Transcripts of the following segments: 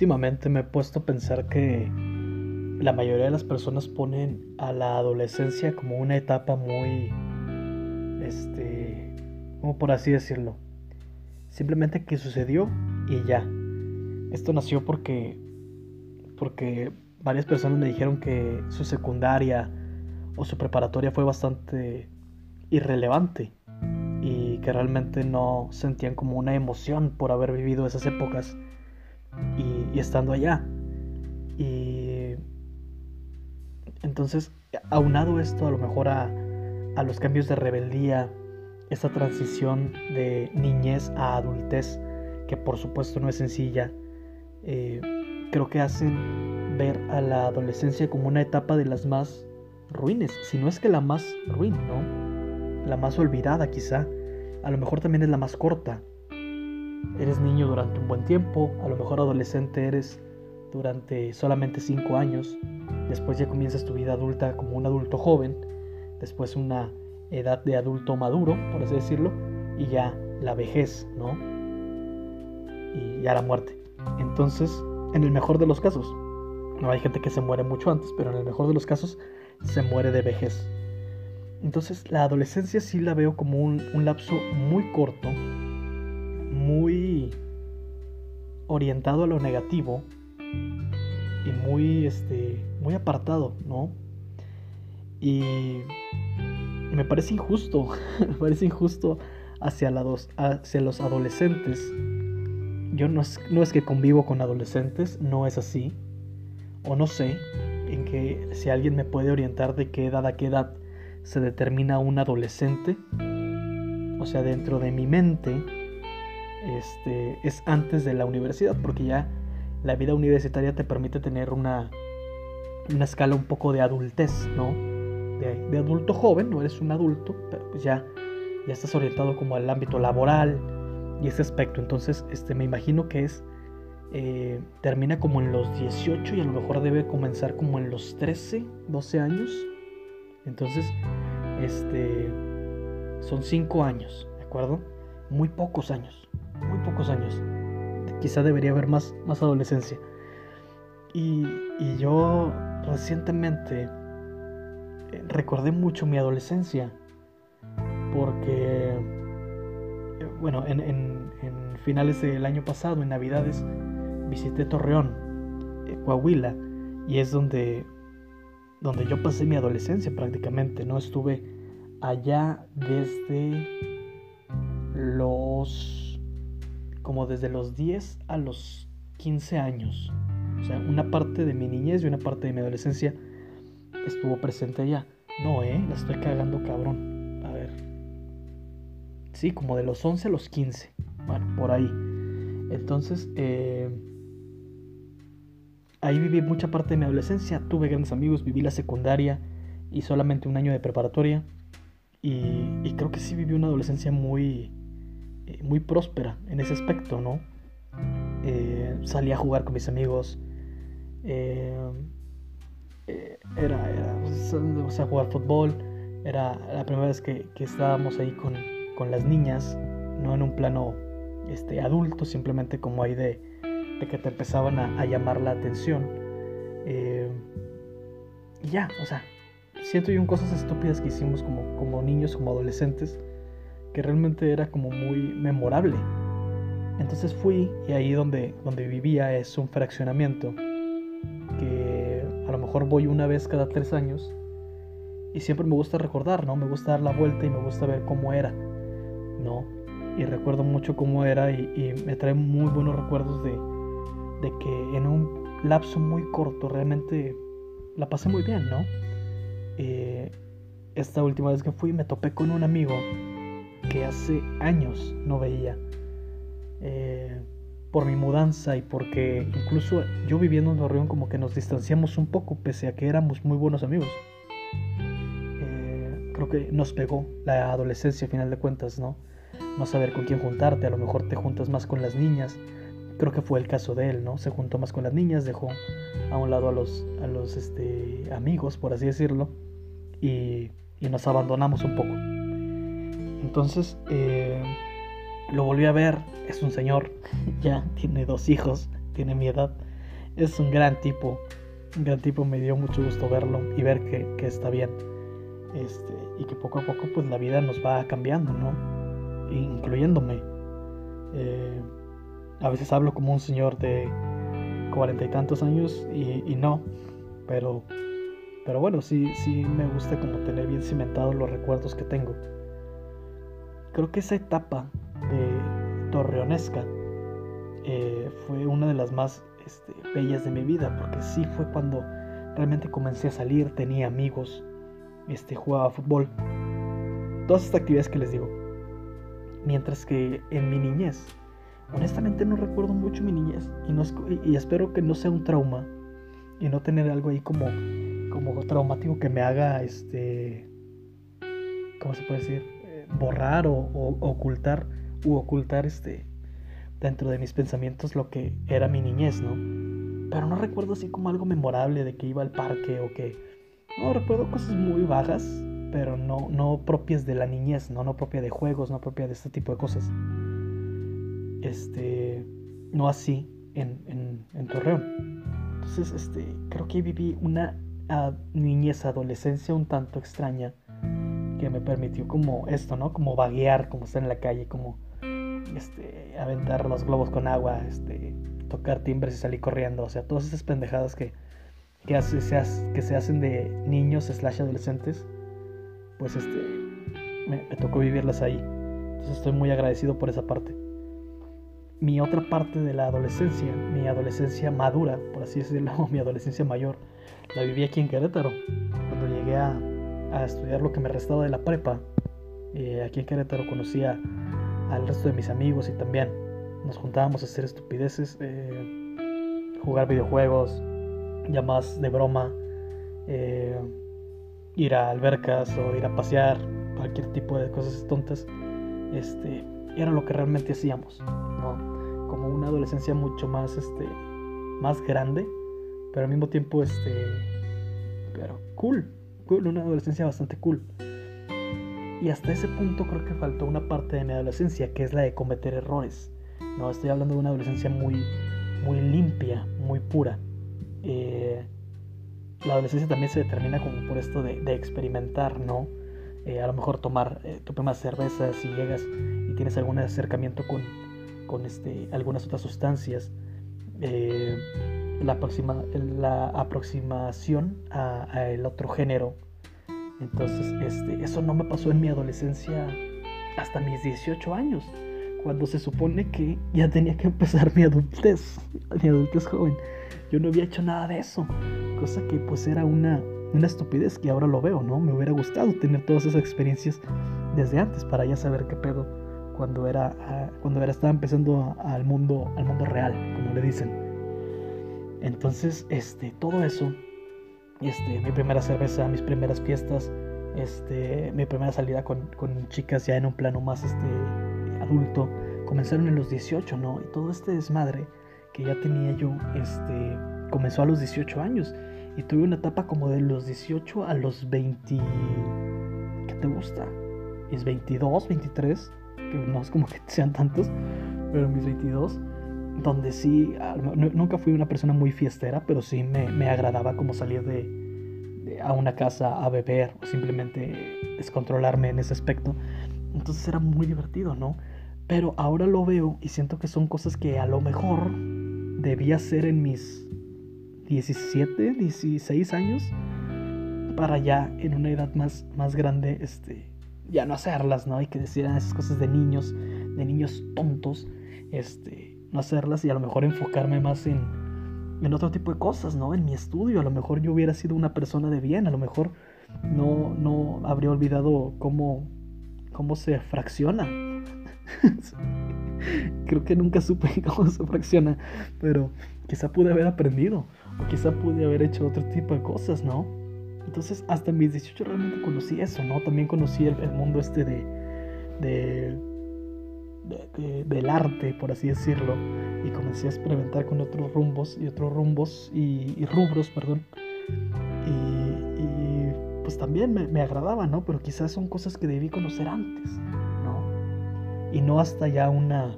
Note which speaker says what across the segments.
Speaker 1: últimamente me he puesto a pensar que la mayoría de las personas ponen a la adolescencia como una etapa muy, este, como por así decirlo, simplemente que sucedió y ya. Esto nació porque, porque varias personas me dijeron que su secundaria o su preparatoria fue bastante irrelevante y que realmente no sentían como una emoción por haber vivido esas épocas y, estando allá. Y entonces, aunado esto a lo mejor a, a los cambios de rebeldía, esta transición de niñez a adultez, que por supuesto no es sencilla, eh, creo que hacen ver a la adolescencia como una etapa de las más ruines, si no es que la más ruin, ¿no? La más olvidada quizá, a lo mejor también es la más corta. Eres niño durante un buen tiempo, a lo mejor adolescente eres durante solamente 5 años, después ya comienzas tu vida adulta como un adulto joven, después una edad de adulto maduro, por así decirlo, y ya la vejez, ¿no? Y ya la muerte. Entonces, en el mejor de los casos, no hay gente que se muere mucho antes, pero en el mejor de los casos se muere de vejez. Entonces la adolescencia sí la veo como un, lapso muy corto, muy orientado a lo negativo y muy, este, muy apartado, ¿no? Y me parece injusto, me parece injusto hacia, los adolescentes. Yo no es, no es que convivo con adolescentes, no es así. O no sé, en que si alguien me puede orientar de qué edad a qué edad se determina un adolescente, o sea, dentro de mi mente, este, es antes de la universidad, porque ya la vida universitaria te permite tener una, una escala un poco de adultez, ¿no? De, adulto joven, no eres un adulto, pero pues ya, ya estás orientado como al ámbito laboral y ese aspecto. Entonces, este, me imagino que es eh, termina como en los 18 y a lo mejor debe comenzar como en los 13, 12 años. Entonces, este, son 5 años, ¿de acuerdo? Muy pocos años, muy pocos años. Quizá debería haber más, más adolescencia. Y, y yo recientemente eh, recordé mucho mi adolescencia porque, eh, bueno, en, en, en finales del año pasado, en Navidades, visité Torreón, eh, Coahuila, y es donde, donde yo pasé mi adolescencia prácticamente, ¿no? Estuve allá desde los, como desde los 10 a los 15 años. O sea, una parte de mi niñez y una parte de mi adolescencia estuvo presente allá. No, eh, la estoy cagando cabrón. A ver. Sí, como de los 11 a los 15. Bueno, por ahí. Entonces, eh, Ahí viví mucha parte de mi adolescencia, tuve grandes amigos, viví la secundaria y solamente un año de preparatoria. Y, creo que sí viví una adolescencia muy, eh, muy próspera en ese aspecto, ¿no? Eh, salí a jugar con mis amigos. Eh, era, era, o sea, jugar fútbol. Era la primera vez que, estábamos ahí con, con, las niñas, no en un plano este, adulto, simplemente como ahí de, que te empezaban a, llamar la atención. Eh, y ya, o sea, siento yo cosas estúpidas que hicimos como, como niños, como adolescentes, que realmente era como muy memorable. Entonces fui y ahí donde, donde vivía es un fraccionamiento que a lo mejor voy una vez cada tres años y siempre me gusta recordar, ¿no? Me gusta dar la vuelta y me gusta ver cómo era, ¿no? Y recuerdo mucho cómo era y me trae muy buenos recuerdos de, de que en un lapso muy corto realmente la pasé muy bien, ¿no? Eh, esta última vez que fui me topé con un amigo que hace años no veía. Eh, por mi mudanza y porque incluso yo viviendo en Torreón como que nos distanciamos un poco pese a que éramos muy buenos amigos. Eh, creo que nos pegó la adolescencia a final de cuentas, ¿no? No saber con quién juntarte, a lo mejor te juntas más con las niñas, creo que fue el caso de él, ¿no? Se juntó más con las niñas, dejó a un lado a los, a los este, amigos, por así decirlo, y, nos abandonamos un poco. Entonces, eh, lo volví a ver, es un señor, ya tiene dos hijos, tiene mi edad, es un gran tipo, un gran tipo, me dio mucho gusto verlo y ver que, que está bien. Este, y que poco a poco pues la vida nos va cambiando, ¿no? Incluyéndome. Eh, a veces hablo como un señor de cuarenta y tantos años y, no, pero, pero bueno, sí, sí me gusta como tener bien cimentados los recuerdos que tengo. Creo que esa etapa de torreonesca eh, fue una de las más este, bellas de mi vida, porque sí fue cuando realmente comencé a salir, tenía amigos, este, jugaba fútbol, todas estas actividades que les digo. Mientras que en mi niñez, honestamente no recuerdo mucho mi niñez y, no y, espero que no sea un trauma y no tener algo ahí como, como traumático que me haga, este, ¿cómo se puede decir? Borrar o, ocultar u ocultar este dentro de mis pensamientos lo que era mi niñez, ¿no? Pero no recuerdo así como algo memorable de que iba al parque o que no, recuerdo cosas muy bajas, pero no, no propias de la niñez, ¿no? no propia de juegos, no propia de este tipo de cosas. Este, no así en, en, Torreón. Entonces, este, creo que viví una niñez, adolescencia un tanto extraña me permitió como esto, ¿no? Como vaguear, como estar en la calle, como este, aventar los globos con agua, este, tocar timbres y salir corriendo, o sea, todas esas pendejadas que, que, hace, se, que se hacen de niños slash adolescentes, pues este, me, tocó vivirlas ahí. Entonces estoy muy agradecido por esa parte. Mi otra parte de la adolescencia, mi adolescencia madura, por así decirlo, mi adolescencia mayor, la viví aquí en Querétaro. Cuando llegué a, a estudiar lo que me restaba de la prepa, eh, aquí en Querétaro conocía al resto de mis amigos y también nos juntábamos a hacer estupideces, eh, jugar videojuegos, más de broma, eh, ir a albercas o ir a pasear, cualquier tipo de cosas tontas, este, era lo que realmente hacíamos, ¿no? Como una adolescencia mucho más, este, más grande, pero al mismo tiempo, este, pero cool, una adolescencia bastante cool. Y hasta ese punto creo que faltó una parte de mi adolescencia, que es la de cometer errores. No, estoy hablando de una adolescencia muy, muy limpia, muy pura. Eh, la adolescencia también se determina como por esto de, experimentar, ¿no? Eh, a lo mejor tomar eh, tu cervezas y llegas y tienes algún acercamiento con, con este, algunas otras sustancias. La, aproxima, la aproximación al otro género. Entonces, este, eso no me pasó en mi adolescencia hasta mis 18 años, cuando se supone que ya tenía que empezar mi adultez, mi adultez joven. Yo no había hecho nada de eso. Cosa que pues era una, una estupidez que ahora lo veo, ¿no? Me hubiera gustado tener todas esas experiencias desde antes para ya saber qué pedo cuando era, ah, cuando era estaba empezando al mundo, al mundo real, como le dicen. Entonces, este, todo eso, este, mi primera cerveza, mis primeras fiestas, este, mi primera salida con, con chicas ya en un plano más este, adulto, comenzaron en los 18, ¿no? Y todo este desmadre que ya tenía yo, este, comenzó a los 18 años. Y tuve una etapa como de los 18 a los 20... ¿Qué te gusta? Es 22, 23, que no es como que sean tantos, pero mis 22, donde sí, ah, nunca fui una persona muy fiestera, pero sí me, me agradaba como salir de, a una casa a beber o simplemente descontrolarme en ese aspecto. Entonces era muy divertido, ¿no? Pero ahora lo veo y siento que son cosas que a lo mejor debía hacer en mis 17, 16 años para ya en una edad más, más grande, este, ya no hacerlas, ¿no? Y que decían esas cosas de niños, de niños tontos, este, no hacerlas y a lo mejor enfocarme más en, en otro tipo de cosas, ¿no? En mi estudio, a lo mejor yo hubiera sido una persona de bien, a lo mejor no, no habría olvidado cómo, cómo se fracciona Creo que nunca supe cómo se fracciona, pero quizá pude haber aprendido, o quizá pude haber hecho otro tipo de cosas, ¿no? Entonces, hasta mis 18 realmente conocí eso, ¿no? También conocí el, mundo este de, de, del arte, por así decirlo, y comencé a experimentar con otros rumbos y otros rumbos y, rubros, perdón. Y, pues también me, me agradaba, ¿no? Pero quizás son cosas que debí conocer antes y no hasta ya una,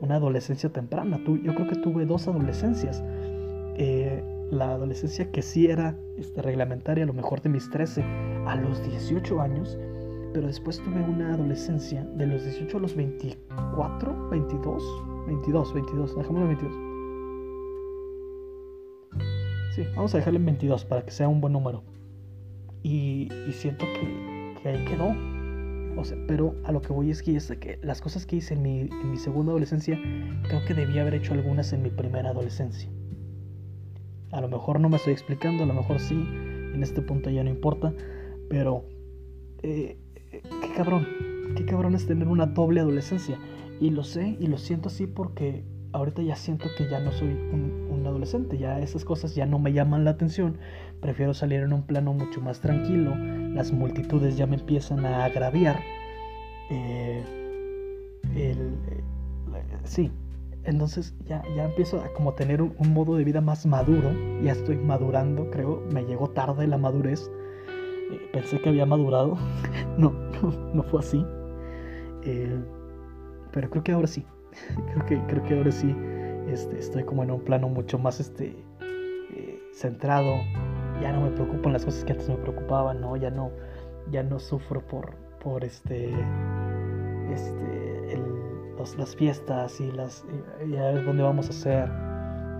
Speaker 1: una adolescencia temprana. yo creo que tuve dos adolescencias. eh, la adolescencia que sí era este, reglamentaria, a lo mejor de mis 13 a los 18 años, pero después tuve una adolescencia de los 18 a los 24, 22, 22, 22, dejémoslo en 22. Sí, vamos a dejarle en 22 para que sea un buen número. Y, siento que, que, ahí quedó. O sea, pero a lo que voy es que, las cosas que hice en mi, en mi segunda adolescencia, creo que debía haber hecho algunas en mi primera adolescencia. A lo mejor no me estoy explicando, a lo mejor sí, en este punto ya no importa, pero eh, cabrón, qué cabrón es tener una doble adolescencia. Y lo sé y lo siento así porque ahorita ya siento que ya no soy un, adolescente, ya esas cosas ya no me llaman la atención, prefiero salir en un plano mucho más tranquilo, las multitudes ya me empiezan a agraviar. Eh, el, eh, sí, entonces ya, ya empiezo a como tener un, modo de vida más maduro, ya estoy madurando, creo, me llegó tarde la madurez, pensé que había madurado, no, no, fue así, eh, pero creo que ahora sí, creo que, creo que ahora sí este, estoy como en un plano mucho más este, eh, centrado, ya no me preocupan las cosas que antes me preocupaban, ¿no? Ya no, ya no sufro por, por este, este, las fiestas y las y a ver dónde vamos a hacer.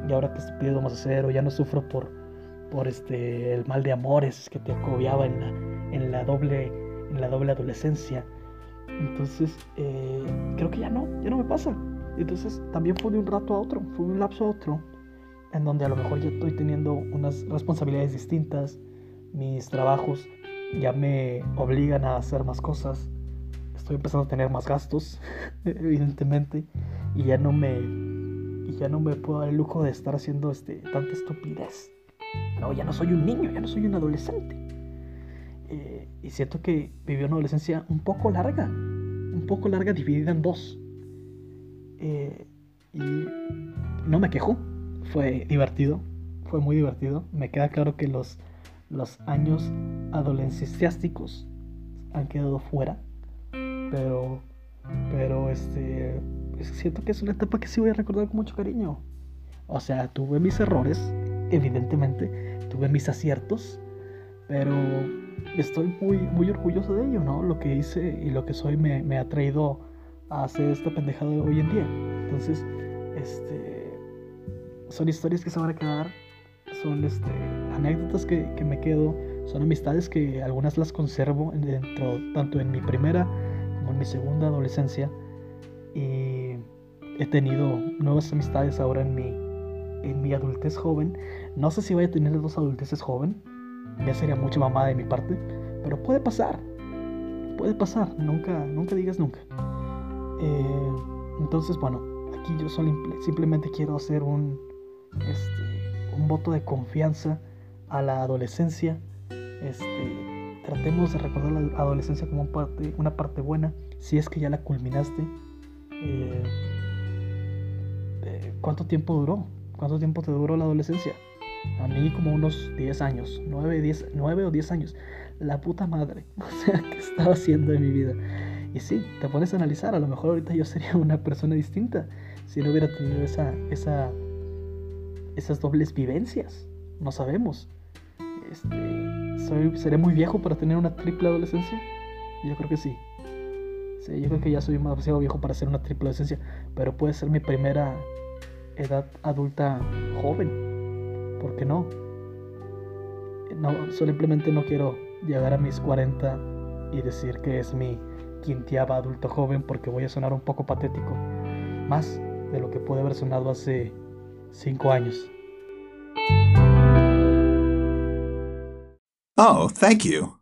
Speaker 1: Y ahora qué estupidez vamos a hacer o ya no sufro por por este el mal de amores que te acobiaba en la, en la doble en la doble adolescencia entonces eh, creo que ya no ya no me pasa entonces también fue de un rato a otro fue un lapso a otro en donde a lo mejor ya estoy teniendo unas responsabilidades distintas mis trabajos ya me obligan a hacer más cosas estoy empezando a tener más gastos, evidentemente, y ya no me y ya no me puedo dar el lujo de estar haciendo este tanta estupidez. No, ya no soy un niño, ya no soy un adolescente. Eh, y siento que viví una adolescencia un poco larga, un poco larga dividida en dos. Eh, y no me quejo, fue divertido, fue muy divertido. Me queda claro que los, los años adolescentes han quedado fuera pero, pero este, siento que es una etapa que sí voy a recordar con mucho cariño. O sea, tuve mis errores, evidentemente, tuve mis aciertos, pero estoy muy, muy orgulloso de ello, ¿no? Lo que hice y lo que soy me, ha traído a hacer esta pendejada de hoy en día. Entonces, este, son historias que se van a quedar, son este, anécdotas que, que me quedo, son amistades que algunas las conservo dentro, tanto en mi primera en mi segunda adolescencia y he tenido nuevas amistades ahora en mi, en mi adultez joven. No sé si voy a tener dos adulteces joven, ya sería mucha mamada de mi parte, pero puede pasar, puede pasar, nunca, nunca digas nunca. Eh, entonces, bueno, aquí yo simplemente quiero hacer un, este, un voto de confianza a la adolescencia. Este, tratemos de recordar la adolescencia como una parte buena, si es que ya la culminaste. Eh, eh, ¿Cuánto tiempo duró? ¿Cuánto tiempo te duró la adolescencia? A mí como unos 10 años, 9, 10, 9 o 10 años. La puta madre. O sea, ¿qué estaba haciendo en mi vida? Y sí, te pones a analizar, a lo mejor ahorita yo sería una persona distinta si no hubiera tenido esa, esa, esas dobles vivencias. No sabemos. Este, soy, ¿Seré muy viejo para tener una triple adolescencia? Yo creo que sí. Sí, yo creo que ya soy demasiado viejo para hacer una triple adolescencia, pero puede ser mi primera edad adulta joven. ¿Por qué no? No, simplemente no quiero llegar a mis 40 y decir que es mi quinteava adulto joven porque voy a sonar un poco patético. Más de lo que puede haber sonado hace 5 años.
Speaker 2: Oh, thank you.